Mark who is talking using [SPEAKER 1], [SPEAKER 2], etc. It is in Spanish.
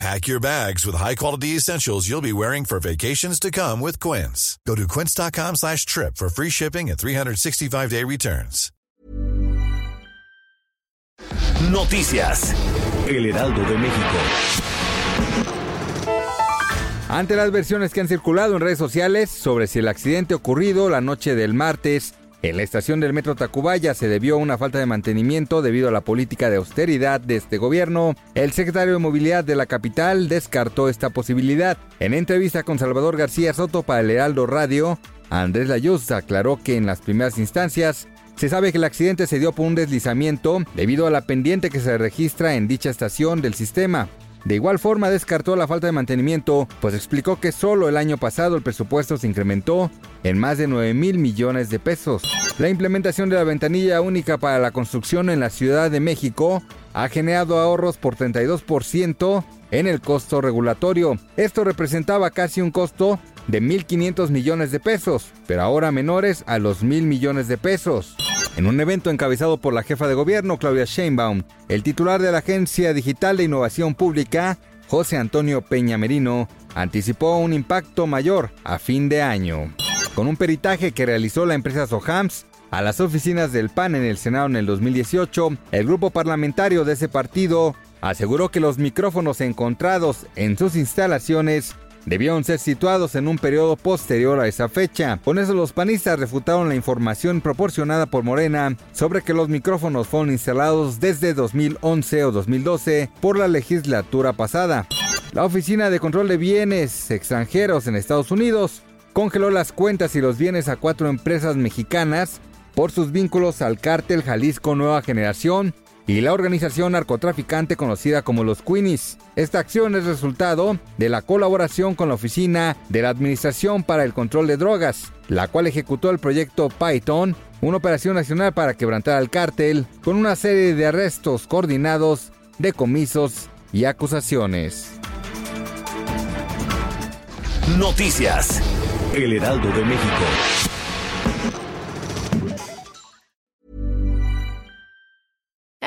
[SPEAKER 1] Pack your bags with high-quality essentials you'll be wearing for vacations to come with Quince. Go to quince.com slash trip for free shipping and 365-day returns.
[SPEAKER 2] Noticias. El Heraldo de México.
[SPEAKER 3] Ante las versiones que han circulado en redes sociales sobre si el accidente ocurrido la noche del martes en la estación del metro Tacubaya se debió a una falta de mantenimiento debido a la política de austeridad de este gobierno. El secretario de Movilidad de la capital descartó esta posibilidad. En entrevista con Salvador García Soto para el Heraldo Radio, Andrés Layuz aclaró que en las primeras instancias se sabe que el accidente se dio por un deslizamiento debido a la pendiente que se registra en dicha estación del sistema. De igual forma descartó la falta de mantenimiento, pues explicó que solo el año pasado el presupuesto se incrementó en más de 9 mil millones de pesos. La implementación de la ventanilla única para la construcción en la Ciudad de México ha generado ahorros por 32% en el costo regulatorio. Esto representaba casi un costo de 1.500 millones de pesos, pero ahora menores a los mil millones de pesos. En un evento encabezado por la jefa de gobierno, Claudia Sheinbaum, el titular de la Agencia Digital de Innovación Pública, José Antonio Peña Merino, anticipó un impacto mayor a fin de año. Con un peritaje que realizó la empresa Sohams a las oficinas del PAN en el Senado en el 2018, el grupo parlamentario de ese partido aseguró que los micrófonos encontrados en sus instalaciones debieron ser situados en un periodo posterior a esa fecha. Con eso los panistas refutaron la información proporcionada por Morena sobre que los micrófonos fueron instalados desde 2011 o 2012 por la legislatura pasada. La Oficina de Control de Bienes Extranjeros en Estados Unidos congeló las cuentas y los bienes a cuatro empresas mexicanas por sus vínculos al cártel Jalisco Nueva Generación y la organización narcotraficante conocida como los Queenies. Esta acción es resultado de la colaboración con la Oficina de la Administración para el Control de Drogas, la cual ejecutó el proyecto Python, una operación nacional para quebrantar al cártel, con una serie de arrestos coordinados, decomisos y acusaciones.
[SPEAKER 2] Noticias. El Heraldo de México.